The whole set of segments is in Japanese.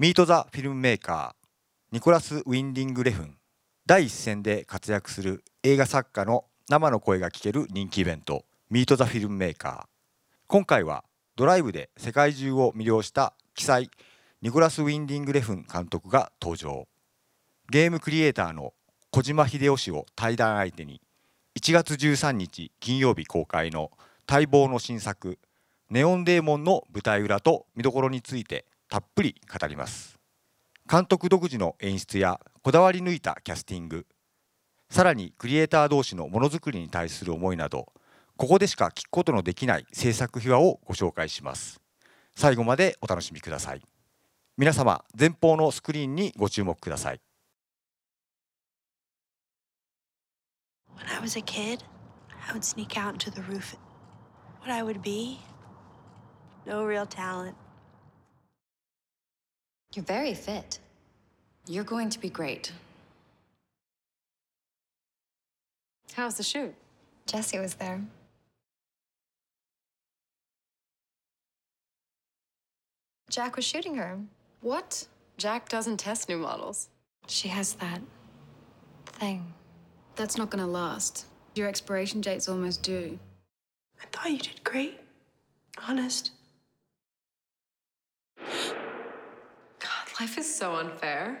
ミート・ザ・フィルムメーカーニコラス・ウィンディング・レフン。第一線で活躍する映画作家の生の声が聞ける人気イベントミート・ザ・フィルムメーカー。今回はドライブで世界中を魅了した奇才ニコラス・ウィンディング・レフン監督が登場。ゲームクリエイターの小島秀夫氏を対談相手に1月13日金曜日公開の待望の新作「ネオンデーモン」の舞台裏と見どころについてたっぷり語ります監督独自の演出やこだわり抜いたキャスティングさらにクリエイター同士のものづくりに対する思いなどここでしか聞くことのできない制作秘話をご紹介します最後までお楽しみください皆様前方のスクリーンにご注目ください When I was a kid, I would sneak out into the roof. What I would be? No real talent. You're very fit. You're going to be great. How's the shoot? Jesse was there. Jack was shooting her. What? Jack doesn't test new models. She has that thing. That's not gonna last. Your expiration date's almost due. I thought you did great. Honest. Life is so unfair.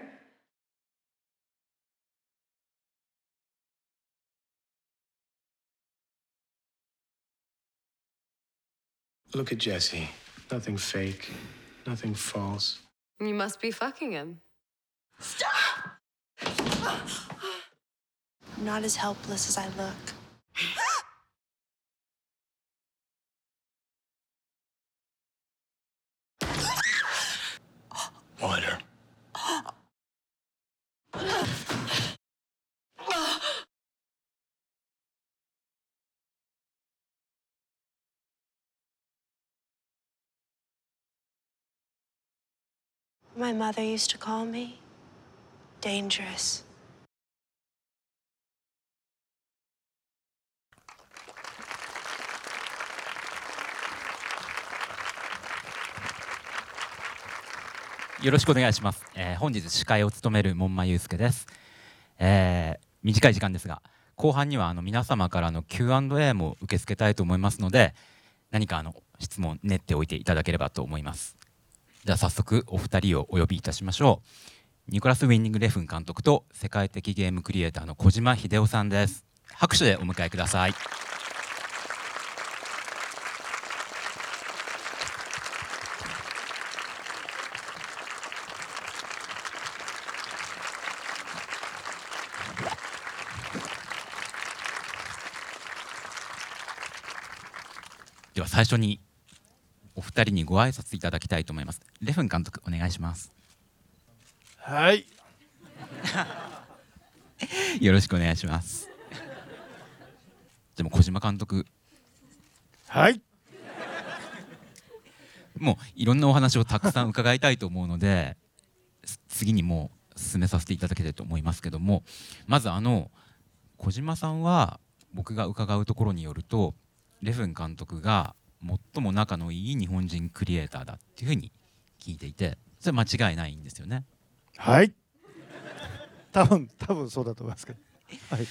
Look at Jesse. Nothing fake, nothing false. You must be fucking him. Stop! I'm not as helpless as I look. My mother used to call me dangerous. よろしくお願いします。えー本日司会を務める門馬祐介です。えー短い時間ですが、後半にはあの皆様からの Q&A も受け付けたいと思いますので、何かあの質問練っておいていただければと思います。じゃあ早速お二人をお呼びいたしましょう。ニコラス・ウィンニング・レフン監督と世界的ゲームクリエイターの小島秀夫さんです。拍手でお迎えください。では最初にお二人にご挨拶いただきたいと思います。レフン監督お願いします。はい。よろしくお願いします。でも小島監督はい。もういろんなお話をたくさん伺いたいと思うのです次にもう進めさせていただきたいと思いますけどもまずあの小島さんは僕が伺うところによるとレフン監督が最も仲のいい日本人クリエイターだっていうふうに聞いていてそれ間違いないんですよね。はい。多分多分そうだと思いますけど。はい。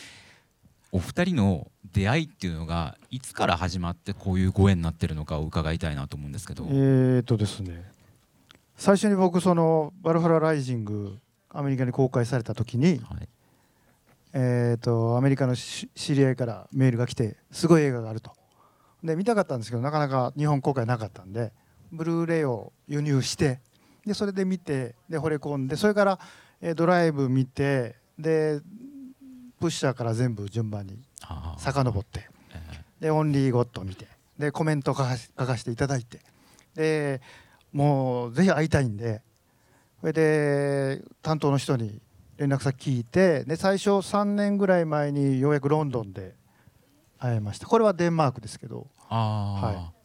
お二人の出会いっていうのがいつから始まってこういうご縁になってるのかを伺いたいなと思うんですけど。えーとですね。最初に僕そのバルファラライジングアメリカに公開された時に、はいえーとアメリカのし知り合いからメールが来てすごい映画があると。で見たかったんですけどなかなか日本公開なかったんでブルーレイを輸入してでそれで見てで惚れ込んでそれから、えードライブ見てでプッシャーから全部順番に遡ってえでオンリーゴッド見てでコメント書かし書かせていただいてでもうぜひ会いたいんでそれで担当の人に連絡先聞いてで最初3年ぐらい前にようやくロンドンで会えました。これはデンマークですけど。はい。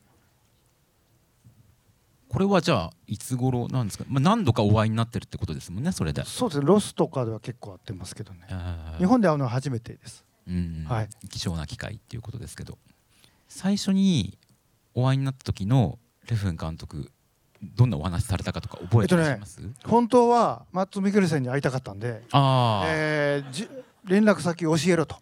これはじゃあいつ頃なんですか、まあ、何度かお会いになってるってことですもんねそれで、そうですねロスとかでは結構会ってますけどね。えー。日本で会うのは初めてです。うんはい。貴重な機会っていうことですけど。最初にお会いになった時のレフン監督どんなお話されたかとか覚覚えてらっしゃいます、本当はマッツ・ミケルセンに会いたかったんで、ああ、えーじ連絡先教えろと、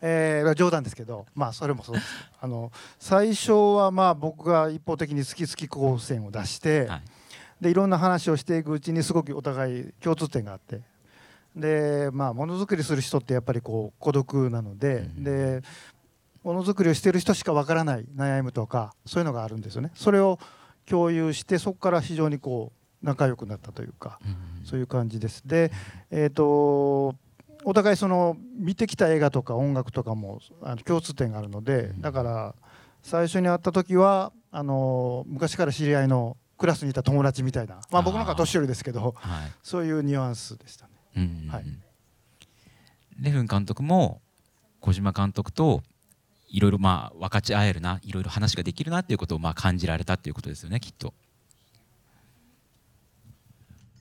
えー冗談ですけどまあそれもそうですあの最初はまあ僕が一方的に好き好き光線を出して、はいでいろんな話をしていくうちにすごくお互い共通点があってでまあものづくりする人ってやっぱりこう孤独なので、うんでものづくりをしている人しかわからない悩みとかそういうのがあるんですよね。それを共有してそこから非常にこう仲良くなったというか、うんそういう感じです。で、えー、とお互いその見てきた映画とか音楽とかもあの共通点があるのでだから最初に会った時はあの昔から知り合いのクラスにいた友達みたいな、まあ、僕なんか年寄りですけどはい。そういうニュアンスでしたね。うんはい。レフン監督も小島監督といろいろまあ分かち合えるないろいろ話ができるなっていうことをまあ感じられたっていうことですよねきっと。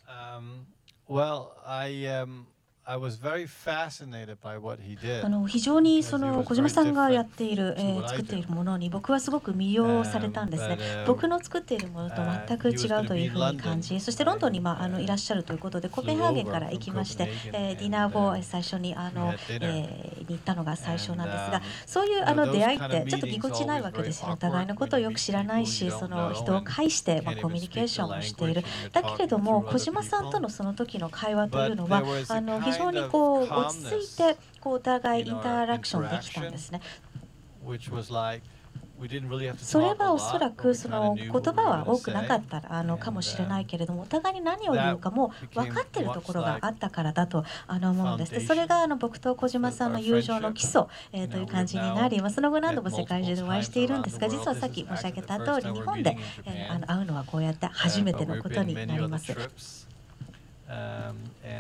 Um, well, I um, I was very fascinated by what he did. あの非常にその小島さんがやっている、えー作っているものに僕はすごく魅了されたんですね。僕の作っているものと全く違うというふうに感じ、そしてロンドンに、まあ、あのいらっしゃるということで、コペンハーゲンから行きまして、えーディナーを最初にあの、えーに行ったのが最初なんですが、そういうあの出会いってちょっとぎこちないわけですよ。お互いのことをよく知らないし、その人を介して、まあ、コミュニケーションをしている。だけれども、小島さんとのその時の会話というのは、あの非常にこう落ち着いてこうお互いインタラクションできたんですね。それはおそらくその言葉は多くなか.ったらあのかもしれないけれどもお互いに何を言うかも分かっているところがあったからだとあの思うんですでそれがあの僕と小島さんの友情の基礎、えーという感じになり、まあ、その後何度も世界中でお会いしているんですが実はさっき申し上げた通り日本で、えーあの会うのはこうやって初めてのことになります。Um, uh,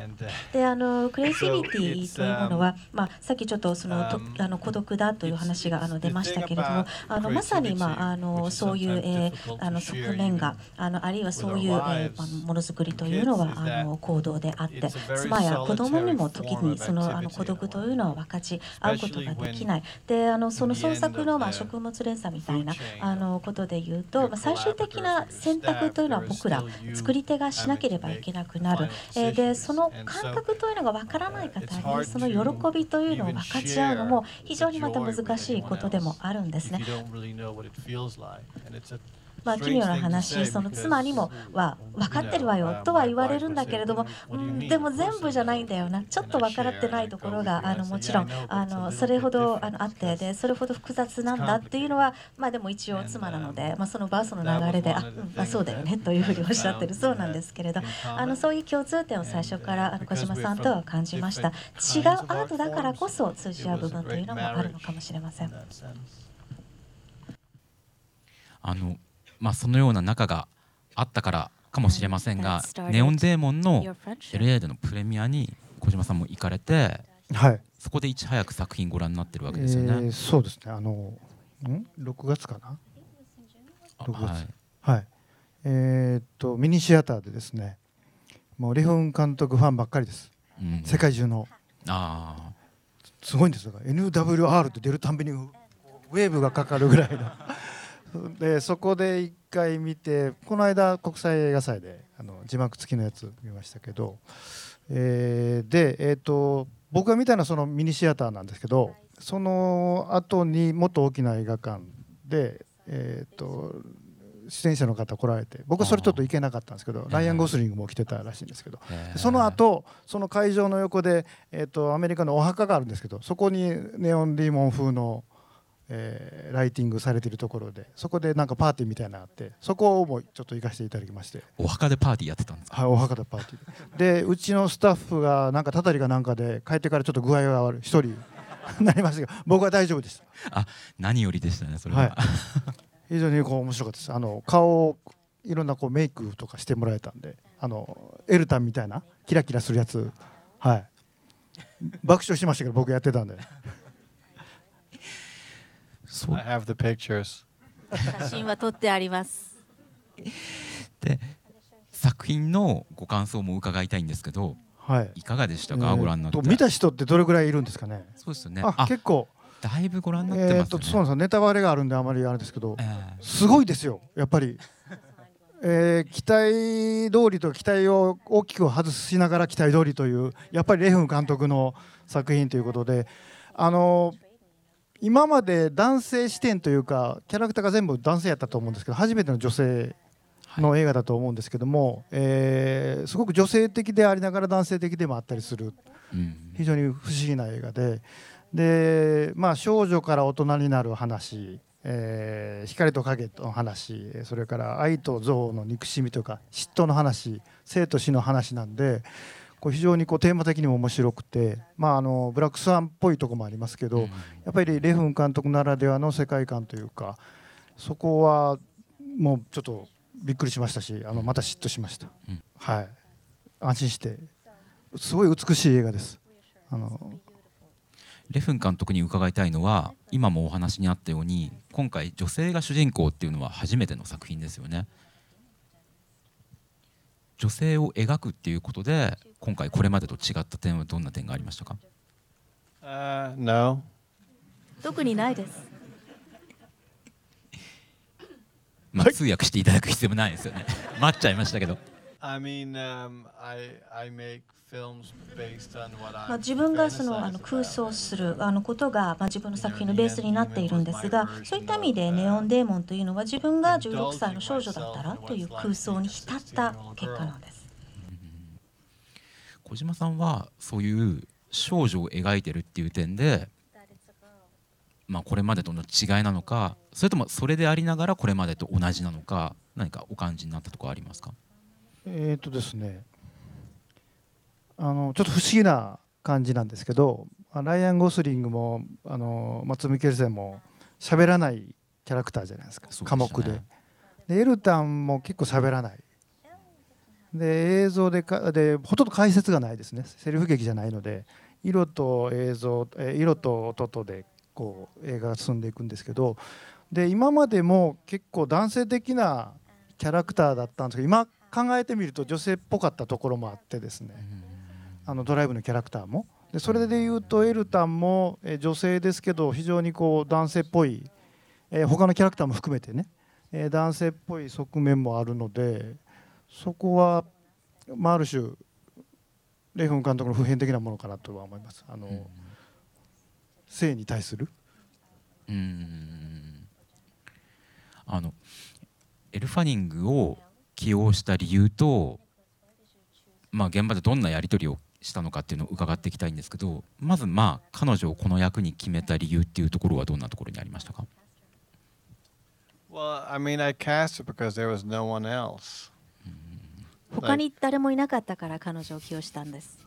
であのクレイジビティというものは、まあ、さっきちょっとそのとあの孤独だという話があの出ましたけれどもあのまさに、まあ、あのそういう、えーあの側面があのあるいはそういう、えーあのものづくりというのはあの行動であって妻や子供にも時にそのあの孤独というのは分かち合うことができないであのその創作の、まあ、食物連鎖みたいなあのことで言うと、まあ、最終的な選択というのは僕ら作り手がしなければいけなくなる。えーでその感覚というのがわからない方にその喜びというのを分かち合うのも非常にまた難しいことでもあるんですねまあ、奇妙な話、その妻にもは分かってるわよとは言われるんだけれども、うん、でも全部じゃないんだよな、ちょっと分からってないところがあのもちろん。あのそれほどあのあってで、それほど複雑なんだっていうのは、まあ、でも一応妻なので、まあ、そのバースの流れで、あ、うんまあ、そうだよねというふうにおっしゃってるそうなんですけれど、あのそういう共通点を最初からあの小島さんとは感じました。違うアートだからこそ通じ合う部分というのもあるのかもしれません.あのまあ、そのような仲があったからかもしれませんがネオンデーモンの. LA でのプレミアに小島さんも行かれてはい、そこでいち早く作品ご覧になってるわえけですよね。ーそうですね。あのん？6月かな？あ6月。はい。はい。えーっとミニシアターでですねもうリフン監督ファンばっかりです。うん。世界中の。あすごいんですよ。だから NWR って出るたんびにウウェーブがかかるぐらいのでそこで一回見てこの間国際映画祭であの字幕付きのやつ見ましたけど、えーで、えー、と僕が見たのはそのミニシアターなんですけどその後にもっと大きな映画館で、えー、と出演者の方来られて僕はそれちょっと行けなかったんですけどライアン・ゴスリングも来てたらしいんですけどその後その会場の横で、えー、とアメリカのお墓があるんですけどそこにネオンディーモン風の、えーライティングされているところでそこでなんかパーティーみたいなのがあってそこもちょっと行かせていただきまして、お墓でパーティーやってたんですか？はい、お墓でパーティー。ででうちのスタッフがなんかたたりかなんかで帰ってからちょっと具合が悪い。一人。なりましたけど僕は大丈夫でした。あ何よりでしたねそれは。はい。非常にこう面白かったです。あの顔をいろんなこうメイクとかしてもらえたんであのエルタンみたいなキラキラするやつ。はい。爆笑しましたけど僕やってたんで I have the pictures. 写真は撮ってあります。で作品のご感想も伺いたいんですけどはい。いかがでしたか、ご覧になって。見た人ってどれぐらいいるんですかね？そうですよね。ああ結構。だいぶご覧になってえーますよね、とそうなんですよ。ネタバレがあるんであまりあれですけどえー。すごいですよやっぱり。えー、期待通りと期待を大きく外しながら期待通りというやっぱりレフン監督の作品ということであの今まで男性視点というかキャラクターが全部男性やったと思うんですけど初めての女性の映画だと思うんですけども、はい、えー、すごく女性的でありながら男性的でもあったりする、うん、非常に不思議な映画で。で、まあ、少女から大人になる話、えー、光と影の話それから愛と憎悪の憎しみとか嫉妬の話生と死の話なんでこう非常にこうテーマ的にも面白くて、まあ、あのブラックスワンっぽいとこもありますけど、うん、やっぱりレフン監督ならではの世界観というかそこはもうちょっとびっくりしましたしあのまた嫉妬しました、うん、はい。安心して。すごい美しい映画です。あの。レフン監督に伺いたいのは今もお話にあったように今回女性が主人公っていうのは初めての作品ですよね。女性を描くっていうことで今回これまでと違った点はどんな点がありましたか、uh, no. 特にないですまあ、通訳していただく必要もないですよね 待っちゃいましたけど。I mean, um, I, I make まあ、自分がそのあの空想するあのことが、まあ、自分の作品のベースになっているんですがそういった意味でネオンデーモンというのは自分が16歳の少女だったらという空想に浸った結果なんです。小島さんはそういう少女を描いてるっていう点で、まあ、これまでとの違いなのかそれともそれでありながらこれまでと同じなのか何かお感じになったところありますか？えっ、とですねあのちょっと不思議な感じなんですけどライアン・ゴスリングもあの松見ケルセンも喋らないキャラクターじゃないですか。寡黙で。でエルタンも結構喋らないで映像でかでほとんど解説がないですね。セリフ劇じゃないので色と映像色と音とでこう映画が進んでいくんですけどで今までも結構男性的なキャラクターだったんですけど今考えてみると女性っぽかったところもあってですね、あのドライブのキャラクターも。でそれでいうとエルタンも、え女性ですけど非常にこう男性っぽい、えー、他のキャラクターも含めてね、えー、男性っぽい側面もあるのでそこは、まあ、ある種レイフン監督の普遍的なものかなとは思います。あの、うん、性に対するうんあのエルファニングを起用した理由と、まあ、現場でどんなやり取りをしたのかっていうのを伺っていきたいんですけどまずまあ彼女をこの役に決めた理由っていうところはどんなところにありましたか？Well, I mean, I cast it because there was no one else. 他に誰もいなかったから彼女を起用したんです。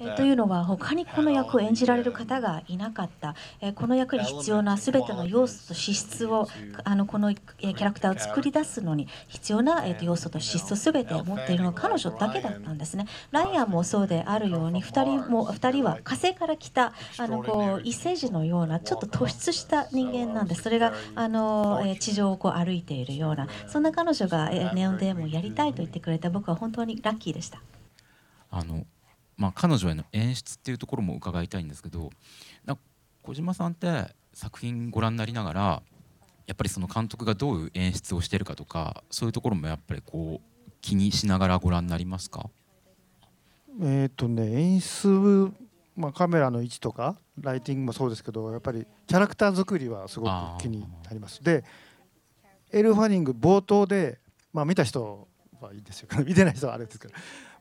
えというのは他にこの役を演じられる方がいなかった、えこの役に必要なすべての要素と資質をあのこのキャラクターを作り出すのに必要な、え要素と資質をすべて持っているのは彼女だけだったんですね。ライアンもそうであるように2人も2人は火星から来たあのこう異星人のようなちょっと突出した人間なんです。それがあの地上をこう歩いているようなそんな彼女がネオンデーモンをやりたいと言ってくれた僕は本当にラッキーでした。あの、まあ、彼女への演出っていうところも伺いたいんですけど小島さんって作品ご覧になりながらやっぱりその監督がどういう演出をしてるかとかそういうところもやっぱりこう気にしながらご覧になりますか？えっ、とね演出、まあ、カメラの位置とかライティングもそうですけどやっぱりキャラクター作りはすごく気になります。でエル・ファニング冒頭で、まあ、見た人はいいですよ。見てない人はあれですけど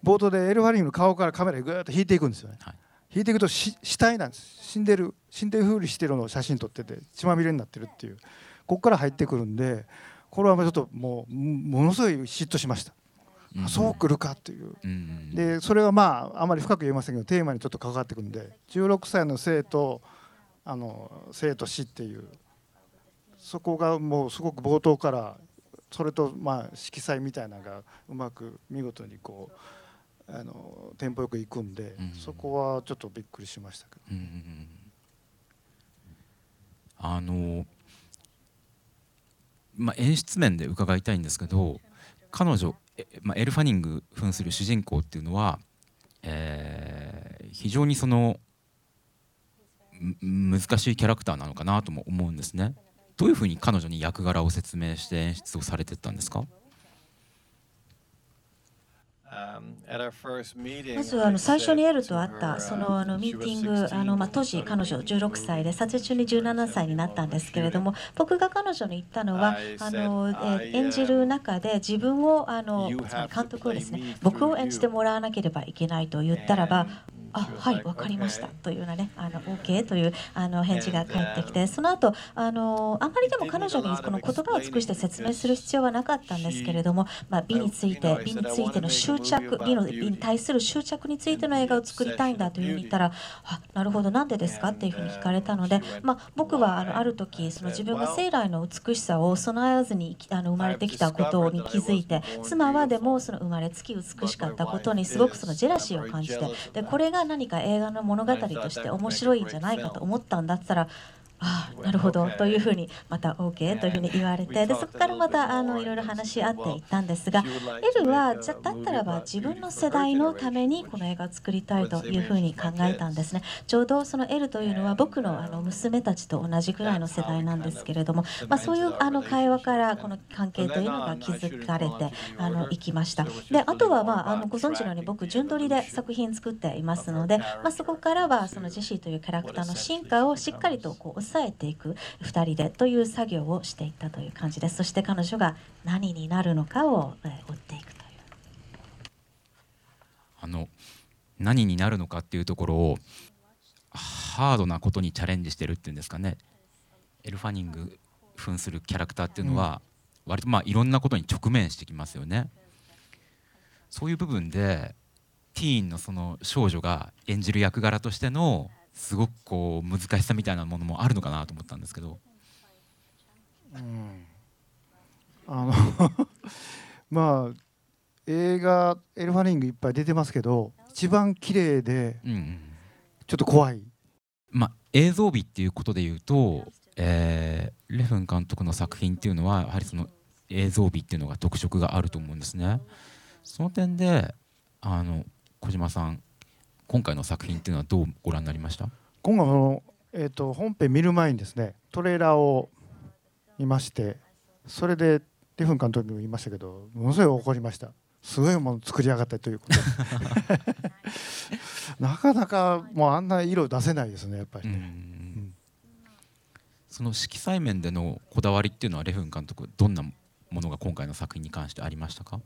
冒頭でエル・ファリングの顔からカメラぐーっと引いていくんですよね、はい、引いていくと死体なんです。死んでる死んでるふうにしてるのを写真撮ってて血まみれになってるっていう。ここから入ってくるんでこれはちょっともうものすごい嫉妬しました。うん、そうくるかっていう、うん、でそれはまああまり深く言えませんけどテーマにちょっと関わってくるんで16歳の生とあの生と死っていう。そこがもうすごく冒頭からそれとまあ色彩みたいなのがうまく見事にこうあのテンポよく行くんで、うん、そこはちょっとびっくりしましたけど。うん、あのまあ、演出面で伺いたいんですけど彼女、まあ、エル・ファニング扮する主人公っていうのは、えー、非常にその難しいキャラクターなのかなとも思うんですね。どういうふうに彼女に役柄を説明して演出をされてったんですか？まずあの最初にエルと会ったそのあのミーティングあの、まあ、当時彼女16歳で撮影中に17歳になったんですけれども僕が彼女に言ったのはあの、え演じる中で自分をあのつまり監督をですね僕を演じてもらわなければいけないと言ったらばあはい分かりました。というようなねあの OK というあの返事が返ってきてその後あのあんまりでも彼女にこの言葉を尽くして説明する必要はなかったんですけれども、まあ、美について美についての執着美の美に対する執着についての映画を作りたいんだというふうに言ったらあなるほどなんでですか？っていうふうに聞かれたので、まあ、僕はあのある時その自分が生来の美しさを備えわずにあの生まれてきたことに気づいて妻はでもその生まれつき美しかったことにすごくそのジェラシーを感じてでこれが何か映画の物語として面白いんじゃないかと思ったんだったらああなるほど。というふうにまた OK というふうに言われてでそこからまたあのいろいろ話し合っていったんですがエルはじゃだったらば自分の世代のためにこの映画を作りたいというふうに考えたんですね。ちょうどそのエルというのは僕のあの娘たちと同じくらいの世代なんですけれども、まあ、そういうあの会話からこの関係というのが築かれてあのいきましたであとは、まあ、あのご存知のように僕順取りで作品作っていますので、まあ、そこからはそのジェシーというキャラクターの進化をしっかりとこう抑えていく2人でという作業をしていったという感じです。そして彼女が何になるのかを追っていくという。あの何になるのかっていうところをハードなことにチャレンジしてるっていうんですかね。エルファニング扮するキャラクターっていうのは、割とまあいろんなことに直面してきますよね。そういう部分でティーンのその少女が演じる役柄としてのすごくこう難しさみたいなものもあるのかなと思ったんですけど。うん、あの まあ映画「エルファリング」いっぱい出てますけど一番綺麗でちょっと怖い、まあ、映像美っていうことで言うと、えー、レフン監督の作品っていうのはやはりその映像美っていうのが特色があると思うんですね。その点であの小島さん今回の作品っていうのはどうご覧になりました？今回の、えーと、本編見る前にですねトレーラーを見ましてそれでレフン監督にも言いましたけどものすごい怒りました。すごいもの作り上がったということ なかなかもうあんな色出せないですねやっぱりね、うん、その色彩面でのこだわりっていうのはレフン監督どんなものが今回の作品に関してありましたか？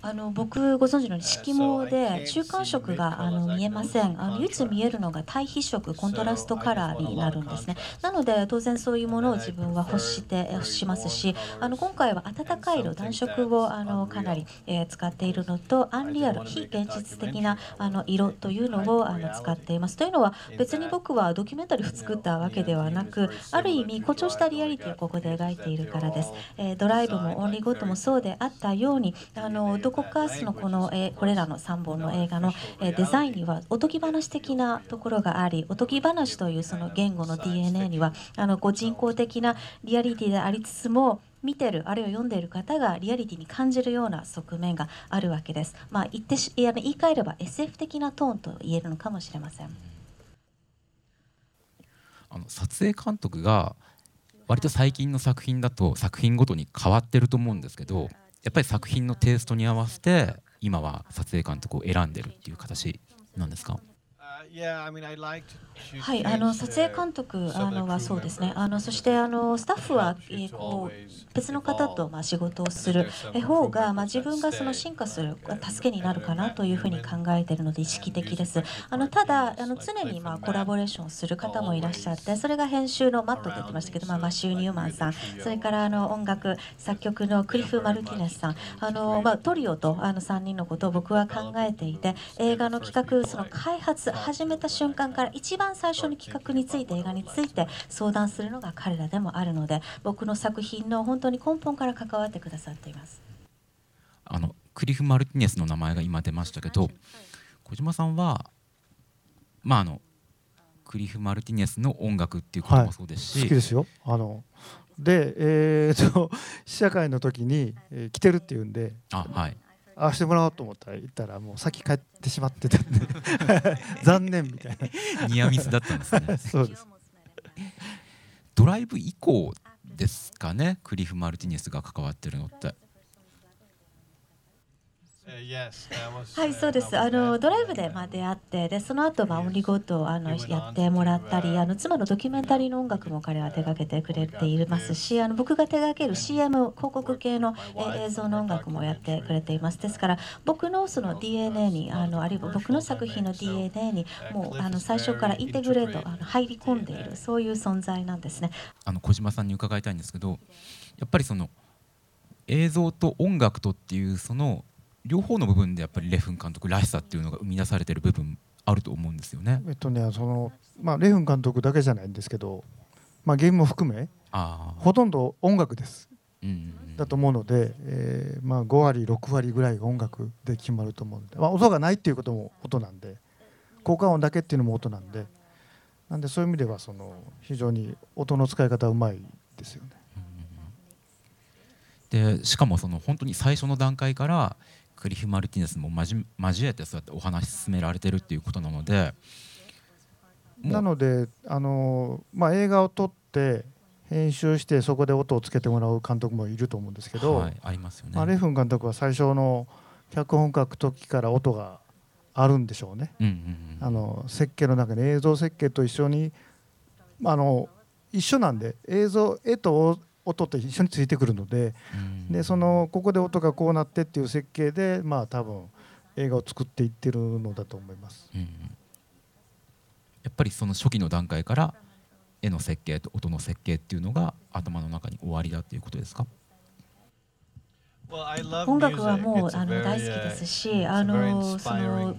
あの僕ご存知のように色毛で中間色があの見えません。あの唯一見えるのが対比色コントラストカラーになるんですね。なので当然そういうものを自分は欲して欲しますしあの今回は暖かい色暖色をあのかなり、えー、使っているのとアンリアル非現実的なあの色というのをあの使っています。というのは別に僕はドキュメンタリーを作ったわけではなくある意味誇張したリアリティをここで描いているからです、えー、ドライブもオンリーゴッドもそうであったよようにあのどこかそのこの、えこれらの3本の映画の、えデザインにはおとぎ話的なところがありおとぎ話というその言語の DNA にはあのこう人工的なリアリティでありつつも見てるあるいは読んでいる方がリアリティに感じるような側面があるわけです。まあ、言ってし言い換えれば SF 的なトーンと言えるのかもしれません。あの撮影監督が割と最近の作品だと作品ごとに変わってると思うんですけどやっぱり作品のテイストに合わせて今は撮影監督を選んでるっていう形なんですか？はい、あの撮影監督あのはそうですね。あのそしてあのスタッフは、えー、こう別の方とまあ仕事をする方がまあ自分がその進化する助けになるかなというふうに考えているので意識的です。あのただあの常にまあコラボレーションする方もいらっしゃって、それが編集のマットと言ってましたけど、まあマシュー・ニューマンさん、それからあの音楽作曲のクリフ・マルティネスさん、あのまあトリオとあの3人のことを僕は考えていて、映画の企画その開発始めた瞬間から一番最初に企画について映画について相談するのが彼らでもあるので僕の作品の本当に根本から関わってくださっています。あのクリフ・マルティネスの名前が今出ましたけど小島さんはまああのクリフ・マルティネスの音楽っていうこともそうですし、はい、好きですよ。あので、えーと、試写会の時に、えー、来てるっていうんで。あ、はい、ああしてもらおうと思ったら行ったらもう先帰ってしまってたんで。残念みたいな。ニアミスだったんですね。そうです。ドライブ以降ですかね？クリフ・マルティネスが関わってるのって。はい、そうです。あのドライブでまあ出会って、でその後まあオンリーゴッドをあのやってもらったり、あの妻のドキュメンタリーの音楽も彼は手掛けてくれていますし、あの僕が手掛ける CM 広告系のえ映像の音楽もやってくれています。ですから僕のその DNA にあのあるいは僕の作品の DNA にもうあの最初からインテグレートあの入り込んでいるそういう存在なんですね。あの小島さんに伺いたいんですけど、やっぱりその映像と音楽とっていうその両方の部分でやっぱりレフン監督らしさっていうのが生み出されてる部分あると思うんですよね。えっとねそのまあレフン監督だけじゃないんですけど、まあゲームも含めほとんど音楽です。だと思うので、えー、まあ5割6割ぐらいが音楽で決まると思うので、まあ、音がないっていうことも音なんで効果音だけっていうのも音なんでなんでそういう意味ではその非常に音の使い方うまいですよね。でしかもその本当に最初の段階からクリフ・マルティネスも交交えてそうやってお話進められてるっていうことなのでなのであの、まあ、映画を撮って編集してそこで音をつけてもらう監督もいると思うんですけど、はい、ありますよね、まあ、レフン監督は最初の脚本書く時から音があるんでしょうね、うんうんうん、あの設計の中に映像設計と一緒にあの一緒なんで映像絵と音って一緒についてくるので,うん、でそのここで音がこうなってっていう設計でまあ多分映画を作っていってるのだと思います、うん、やっぱりその初期の段階から絵の設計と音の設計っていうのが頭の中に終わりだっていうことですか？音楽はもうあの大好きですし、あのその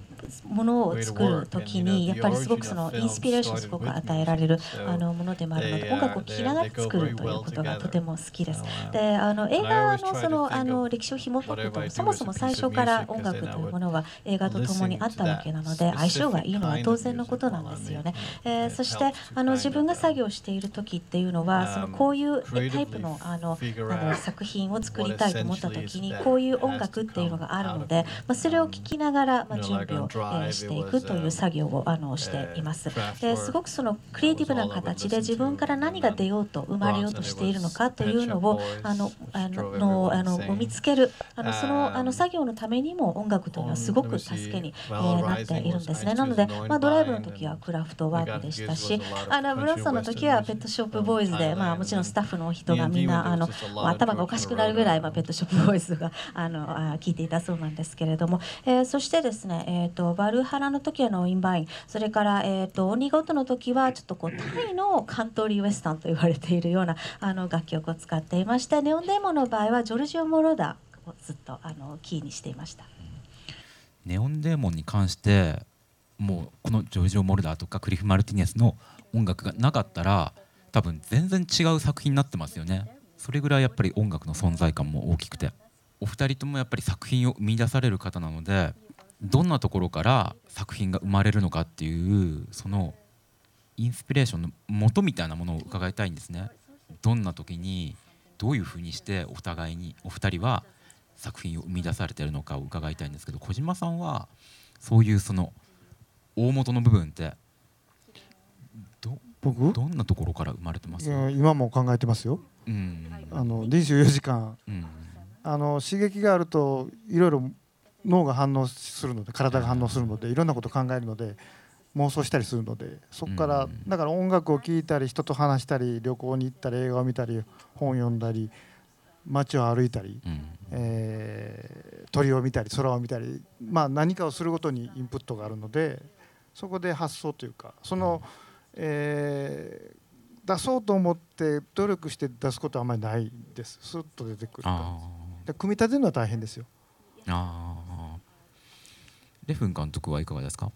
ものを作る時にやっぱりすごくそのインスピレーションをすごく与えられるあのものでもあるので、音楽を聴きながら作るということがとても好きです。で、あの映画のそのあの歴史を紐解くと、そもそも最初から音楽というものは映画とともにあったわけなので、相性がいいのは当然のことなんですよね。えー、そしてあの自分が作業している時っていうのは、そのこういうタイプのあのあの作品を作りたいと思った時時にこういう音楽っていうのがあるので、まあ、それを聴きながら、まあ、準備を、えー、していくという作業をあのしています。ですごくそのクリエイティブな形で自分から何が出ようと生まれようとしているのかというのをあのあののあの見つけるあのそのあの作業のためにも音楽というのはすごく助けに、えー、なっているんですね。なので、まあ、ドライブの時はクラフトワークでしたしあのブロッソンの時はペットショップボーイズで、まあ、もちろんスタッフの人がみんなあの頭がおかしくなるぐらい、まあ、ペットショップボーイズボイスがあのあ聞いていたそうなんですけれども、えー、そしてですね、えーと、バルハラの時はノインバイン。それから、えーと、とオニゴットの時はちょっとこうタイのカントリーウエスタンと言われているようなあの楽曲を使っていましてネオンデーモンの場合はジョルジオ・モロダをずっとあのキーにしていました。ネオンデーモンに関してもうこのジョルジオ・モルダーとかクリフ・マルティネスの音楽がなかったら多分全然違う作品になってますよね。それぐらいやっぱり音楽の存在感も大きくて。お二人ともやっぱり作品を生み出される方なのでどんなところから作品が生まれるのかっていうそのインスピレーションの元みたいなものを伺いたいんですね。どんな時にどういうふうにしてお互いにお二人は作品を生み出されているのかを伺いたいんですけど小島さんはそういうその大元の部分ってど僕？どんなところから生まれてます？今も考えてますよ。うん、あの24時間、うん、あの刺激があるといろいろ脳が反応するので体が反応するのでいろんなこと考えるので妄想したりするのでそこから、だから音楽を聴いたり人と話したり旅行に行ったり映画を見たり本を読んだり街を歩いたり、うん、えー、鳥を見たり空を見たり、まあ、何かをするごとにインプットがあるのでそこで発想というかその、えー、出そうと思って努力して出すことはあまりないです。スッと出てくるで組み立てるのは大変ですよ。あレフン監督はいかがですか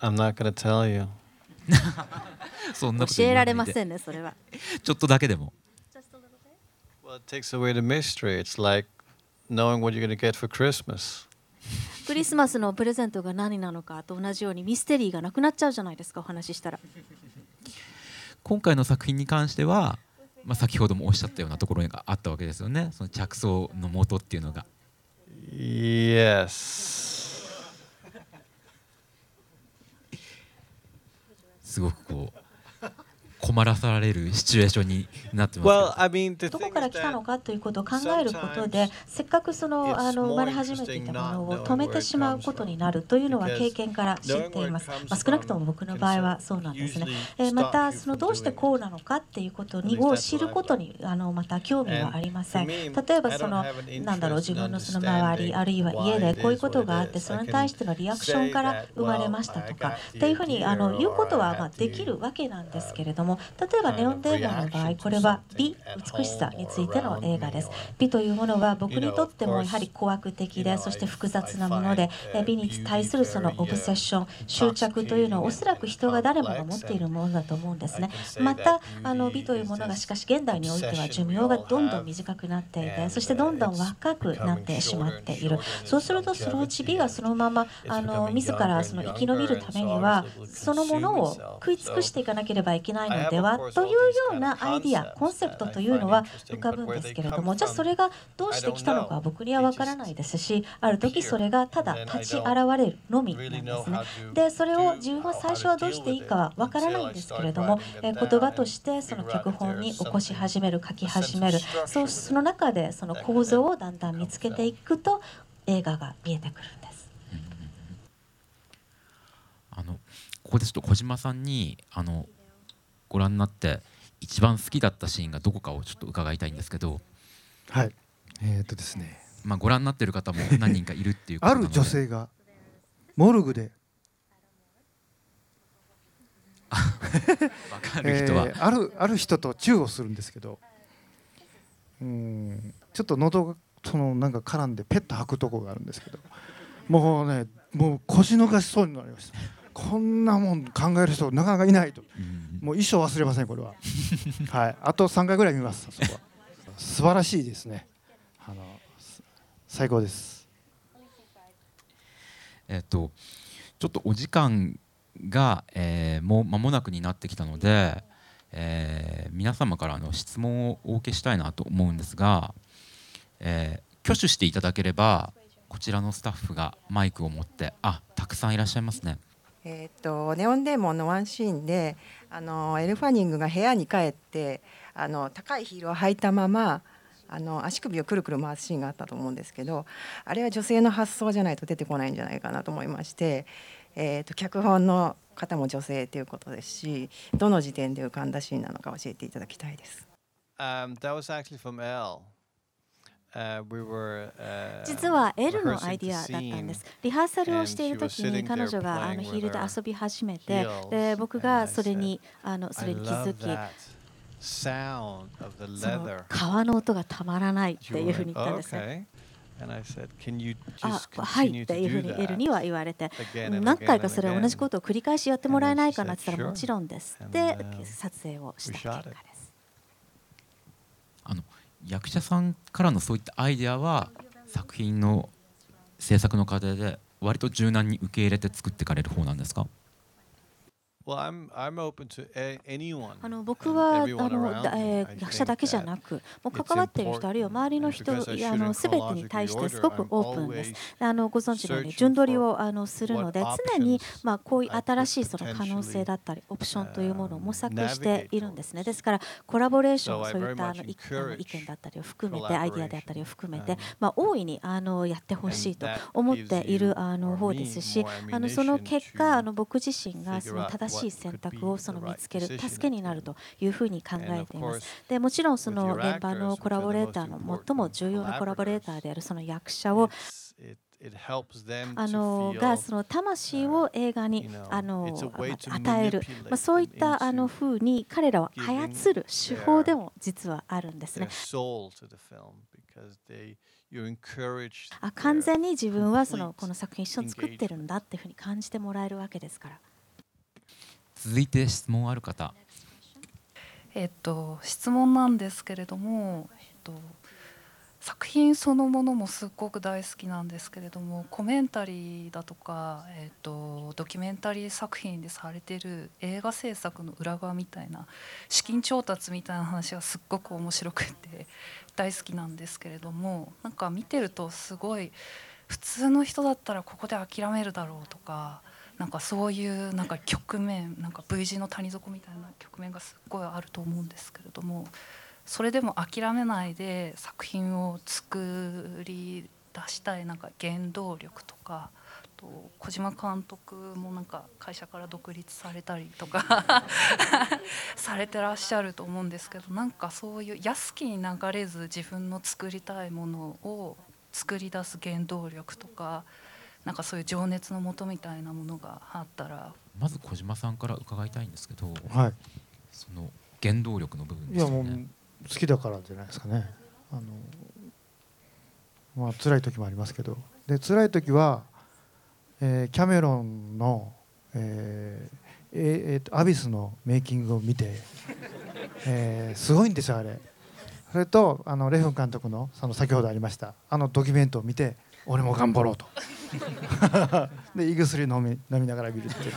？I'm not gonna tell you. そんな教えられませんねそれは。ちょっとだけでも。Well, it takes away the mystery. It's like knowing what you're going to get for Christmas. クリスマスのプレゼントが何なのかと同じようにミステリーがなくなっちゃうじゃないですかお話ししたら今回の作品に関しては、まあ、先ほどもおっしゃったようなところがあったわけですよねその着想の元っていうのが Yes. すごくこう困らされるシチュエーションになってます Well, I mean, the どこから来たのかということを考えることでせっかくそのあの生まれ始めていたものを止めてしまうことになるというのは経験から知っています、まあ、少なくとも僕の場合はそうなんですね、えーまたそのどうしてこうなのかっていうことにを知ることにあのまた興味はありません。例えばそのなんだろう自分のその周りあるいは家でこういうことがあってそれに対してのリアクションから生まれましたとかっていうふうにあの言うことはまあできるわけなんですけれども例えばネオンデーモンの場合これは美美しさについての映画です。美というものは僕にとってもやはり怖く的でそして複雑なものでえ美に対するそのオブセッション執着というのはおそらく人が誰もが持っているものだと思うんですね。またあの美というものがしかし現代においては寿命がどんどん短くなっていてそしてどんどん若くなってしまっている。そうするとそのうち美がそのままあの自らその生き延びるためにはそのものを食い尽くしていかなければいけないのではというようなアイディアコンセプトというのは浮かぶんですけれどもじゃあそれがどうしてきたのかは僕には分からないですしある時それがただ立ち現れるのみなんですねでそれを自分は最初はどうしていいかは分からないんですけれどもえ言葉としてその脚本に起こし始める書き始めるそうその中でその構造をだんだん見つけていくと映画が見えてくるんです。あのここでちょっと小島さんにあのご覧になって一番好きだったシーンがどこかをちょっと伺いたいんですけど。はい。えー、っとですね。まあご覧になってる方も何人かいるっていうことあるなので女性がモルグで。わかる人は、えーあるある人とチューをするんですけど。うんちょっと喉がそのなんか絡んでペッと吐くとこがあるんですけど。もうねもう腰抜かしそうになりました。こんなもん考える人なかなかいないともう一生忘れませんこれは。はい。あと3回ぐらい見ますそこは。素晴らしいですね。あのす最高です。えっとちょっとお時間が、えーもう間もなくになってきたので、えー皆様からの質問をお受けしたいなと思うんですが、えー挙手していただければこちらのスタッフがマイクを持ってあたくさんいらっしゃいますね。えー、とネオンデーモンのワンシーンであのエルファニングが部屋に帰ってあの高いヒールを履いたままあの足首をくるくる回すシーンがあったと思うんですけどあれは女性の発想じゃないと出てこないんじゃないかなと思いまして、えー、と脚本の方も女性ということですしどの時点で浮かんだシーンなのか教えていただきたいです。Um, that was actually from L. Uh, we were, uh, 実は l のアイディアだったんです。リハーサルをしているときに彼女があのヒールで遊び始めて、で僕がそれ,にあのそれに気づき、その革の音がたまらないっていうふうに言ったんです、ね。あはいっていうふうに l には言われて。何回かそれ同じことを繰り返しやってもらえないかなって言ったらもちろんです。で撮影をした結果です。役者さんからのそういったアイデアは作品の制作の過程で割と柔軟に受け入れて作っていかれる方なんですか？Well, I'm I'm open to a- anyone. あの僕はあの.えー役者だけじゃなくもう関わっている人あるいは周りの人あの in 全てに対してすごくオープン.です。あのご存知のように順取りをあのするので常にまあこういう新しいその可能性だったりオプションというものを模索 um, しているんですね。ですからコラボレーションそういったあの意見だったりを含めてアイディアであったりを含めて.まあ大いにあのやってほしいと思っているあの方ですしあのその結果あの僕自身がその正しいしい選択をその見つける助けになるというふに考えていますでもちろんその現場のコラボレーターの最も重要なコラボレーターであるその役者をあのがその魂を映画にあの与える、ま、そういったあの風に彼らは操る手法でも実はあるんですね。あ完全に自分はそのこの作品一緒に作ってるんだっていうふうに感じてもらえるわけですから。続いて質問ある方。えっと質問なんですけれども、えっと、作品そのものもすっごく大好きなんですけれどもコメンタリーだとか、えっと、ドキュメンタリー作品でされてる映画制作の裏側みたいな資金調達みたいな話がすっごく面白くて大好きなんですけれどもなんか見てるとすごい普通の人だったらここで諦めるだろうとかなんかそういうなんか局面なんか V 字の谷底みたいな局面がすっごいあると思うんですけれどもそれでも諦めないで作品を作り出したいなんか原動力とかと小島監督もなんか会社から独立されたりとか されてらっしゃると思うんですけどなんかそういう安きに流れず自分の作りたいものを作り出す原動力とかなんかそういう情熱のもとみたいなものがあったら。まず小島さんから伺いたいんですけど、はい、その原動力の部分いやもう好きだからじゃないですかね。あのまあ辛い時もありますけど。で辛い時は、えー、キャメロンの、えーえー、とアビスのメイキングを見て、えー、すごいんですよあれ。それとあのレフン監督のその先ほどありましたあのドキュメントを見て俺も頑張ろうと。で胃薬飲み飲みながら見るっていう、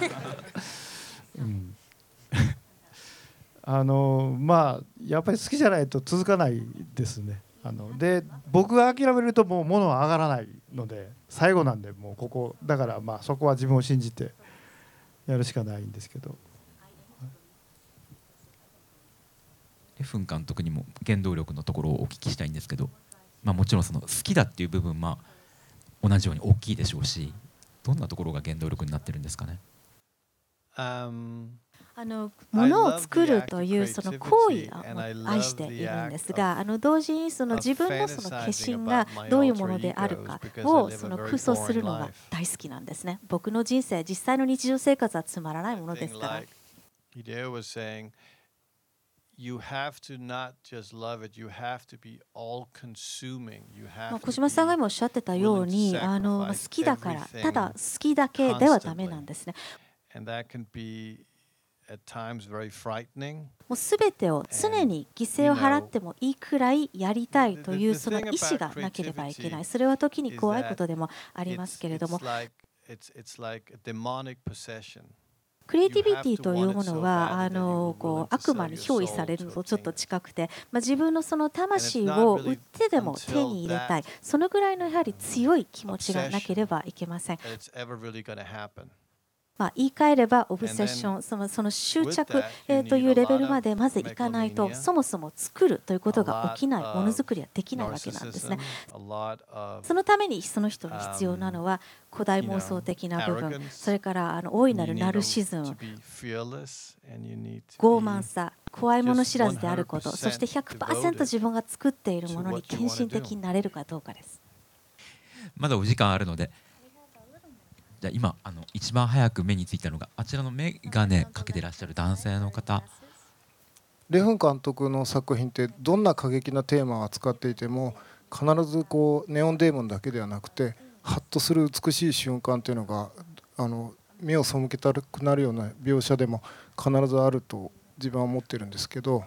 うん、あのまあやっぱり好きじゃないと続かないですね。あので僕が諦めるともう物は上がらないので最後なんでもうここだからまあそこは自分を信じてやるしかないんですけど。レフン監督にも原動力のところをお聞きしたいんですけど、まあ、もちろんその好きだっていう部分まあ同じように大きいでしょうしどんなところが原動力になってるんですかね、um あの物を作るというその行為を愛しているんですがあの同時にその自分のその化身がどういうものであるかをその空想するのが大好きなんですね僕の人生実際の日常生活はつまらないものですから。You have to not just love it, you have to be all consuming. You have 小島さんが今おっしゃってたように、あの好きだから、ただ好きだけではダメなんですね。もうすべてを常に犠牲を払ってもいいくらいやりたいというその意思がなければいけない。それは時に怖いことでもありますけれども。クリエイティビティというものはあのこう悪魔に憑依されるのとちょっと近くて、まあ、自分のその魂を売ってでも手に入れたい。そのぐらいのやはり強い気持ちがなければいけません。まあ、言い換えればオブセッションそのその執着、えというレベルまでまずいかないとそもそも作るということが起きないものづくりはできないわけなんですね。そのためにその人に必要なのは古代妄想的な部分。それからあの大いなるナルシズム。傲慢さ怖いもの知らずであること。そして100%自分が作っているものに献身的になれるかどうかです。まだお時間あるのでじゃ今あの一番早く目についたのがあちらの眼鏡かけてらっしゃる男性の方。レフン監督の作品ってどんな過激なテーマを扱っていても必ずこうネオンデーモンだけではなくてハッとする美しい瞬間っていうのがあの目を背けたくなるような描写でも必ずあると自分は思ってるんですけど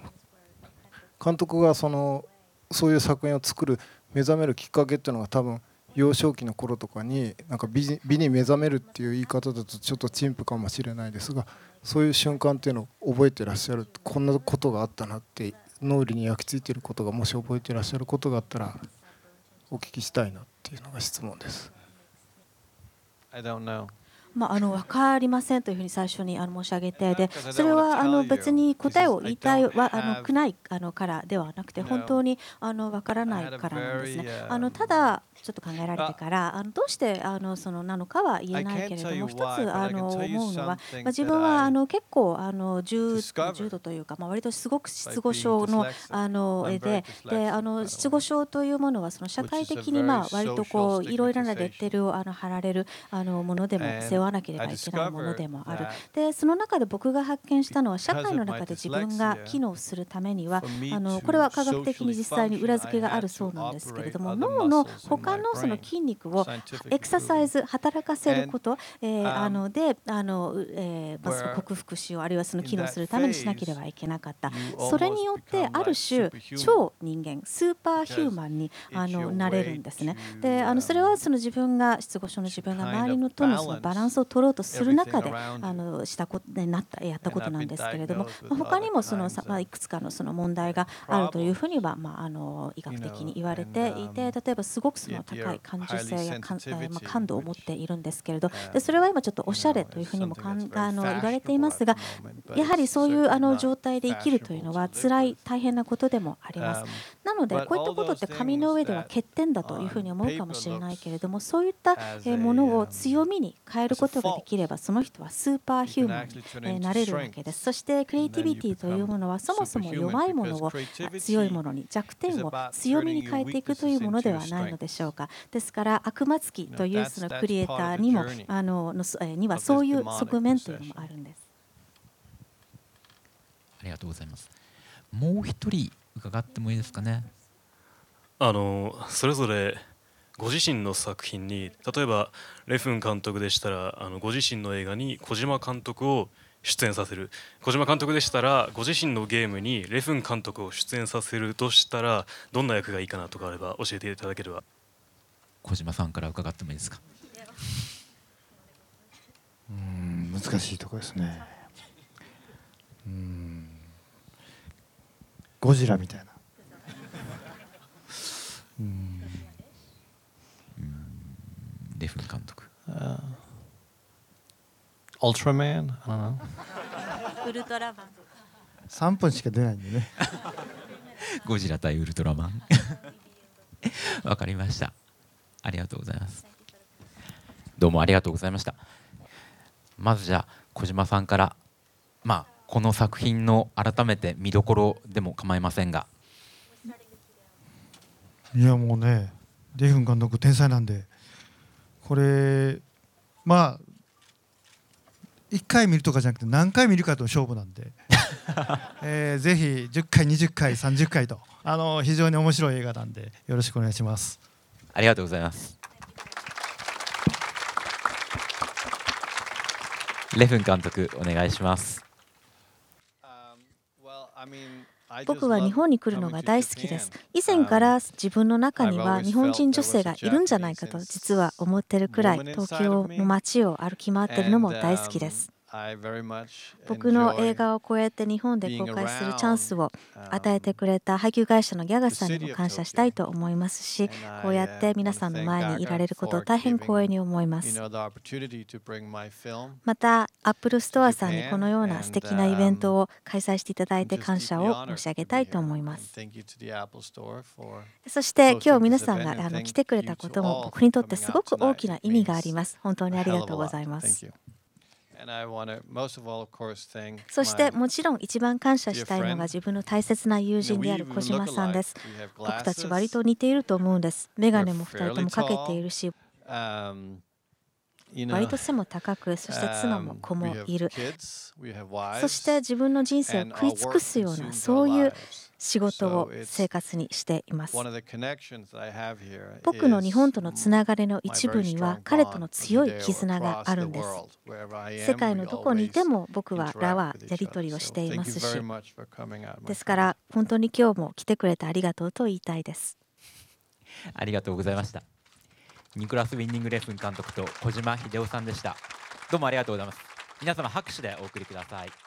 監督がそのそういう作品を作る目覚めるきっかけっていうのが多分幼少期の頃とかになんか美美に目覚めるっていう言い方だとちょっと陳腐かもしれないですがそういう瞬間っていうのを覚えてらっしゃるこんなことがあったなって脳裏に焼き付いてることがもし覚えてらっしゃることがあったらお聞きしたいなっていうのが質問です。I don't know. まあ、あの分かりませんというふうに最初にあの申し上げてでそれはあの別に答えを言いたいはあのくないあのからではなくて本当にあの分からないからなんですね。あのただちょっと考えられてからあのどうしてあのそのなのかは言えないけれども一つあの思うのは、まあ、自分はあの結構あの重重度というか、まあ、割とすごく失語症のあの絵でであの失語症というものはその社会的にまあ割とこういろいろなレッテルをあの貼られるあのものでも背負わなければいけないものでもある。でその中で僕が発見したのは社会の中で自分が機能するためにはあのこれは科学的に実際に裏付けがあるそうなんですけれども脳の他のその筋肉をエクササイズ働かせること、えー、あのであの、えー、まあ、克服しようあるいはその機能するためにしなければいけなかった。それによってある種超人間スーパーヒューマンにあのなれるんですね。であのそれはその自分が失語症の自分が周りのとのそのバランスを取ろうとする中であのしたことになったやったことなんですけれども、まあ、他にもそのまあ、いくつかのその問題があるというふうには、まあ、あの医学的に言われていて例えばすごくその高い感受性や感,、まあ、感度を持っているんですけれどでそれは今ちょっとおしゃれというふうにもかんあの言われていますがやはりそういうあの状態で生きるというのは辛い大変なことでもあります。なのでこういったことって紙の上では欠点だというふうに思うかもしれないけれどもそういったものを強みに変えることができればその人はスーパーヒューマンになれるわけです。そしてクリエイティビティというものはそもそも弱いものを強いものに弱点を強みに変えていくというものではないのでしょうか。ですから悪魔つきというそのクリエイターにもあのにはそういう側面というのもあるんです。ありがとうございます。もう一人伺ってもいいですかね？あのそれぞれご自身の作品に例えばレフン監督でしたらあのご自身の映画に小島監督を出演させる。小島監督でしたらご自身のゲームにレフン監督を出演させるとしたらどんな役がいいかなとかあれば教えていただければ。小島さんから伺ってもいいですか？うん難しいところですね。うんゴジラみたいな。うん。レフン監督、uh ウルトラマンウルトラマン。3分しか出ないんでね。ゴジラ対ウルトラマン。わかりました。ありがとうございます。どうもありがとうございました。まずじゃあ小島さんから。まあこの作品の改めて見どころでも構いませんが。いやもうねデフン監督天才なんでこれまあ1回見るとかじゃなくて何回見るかと勝負なんで、えー、ぜひ10回20回30回とあの非常に面白い映画なんでよろしくお願いします。ありがとうございます。レフン監督お願いします僕は日本に来るのが大好きです。以前から自分の中には日本人女性がいるんじゃないかと実は思ってるくらい東京の街を歩き回ってるのも大好きです。僕の映画をこうやって日本で公開するチャンスを与えてくれた配給会社のギャガさんにも感謝したいと思いますしこうやって皆さんの前にいられることを大変光栄に思います。またアップルストアさんにこのような素敵なイベントを開催していただいて感謝を申し上げたいと思います。そして今日皆さんがあの来てくれたことも僕にとってすごく大きな意味があります。本当にありがとうございますそしてもちろん一番感謝したいのが自分の大切な友人である小島さんです。僕たち割と似ていると思うんです。メガネも2人ともかけているし。割と背も高く、そして妻も子もいる。そして自分の人生を食い尽くすような、そういう仕事を生活にしています。僕の日本とのつながりの一部には彼との強い絆があるんです。世界のどこにいても僕はラはやり取りをしていますし、ですから本当に今日も来てくれてありがとうと言いたいです。ありがとうございました。ニクラス・ウィンディング・レッフン監督と小島秀夫さんでした。どうもありがとうございます。皆様拍手でお送りください。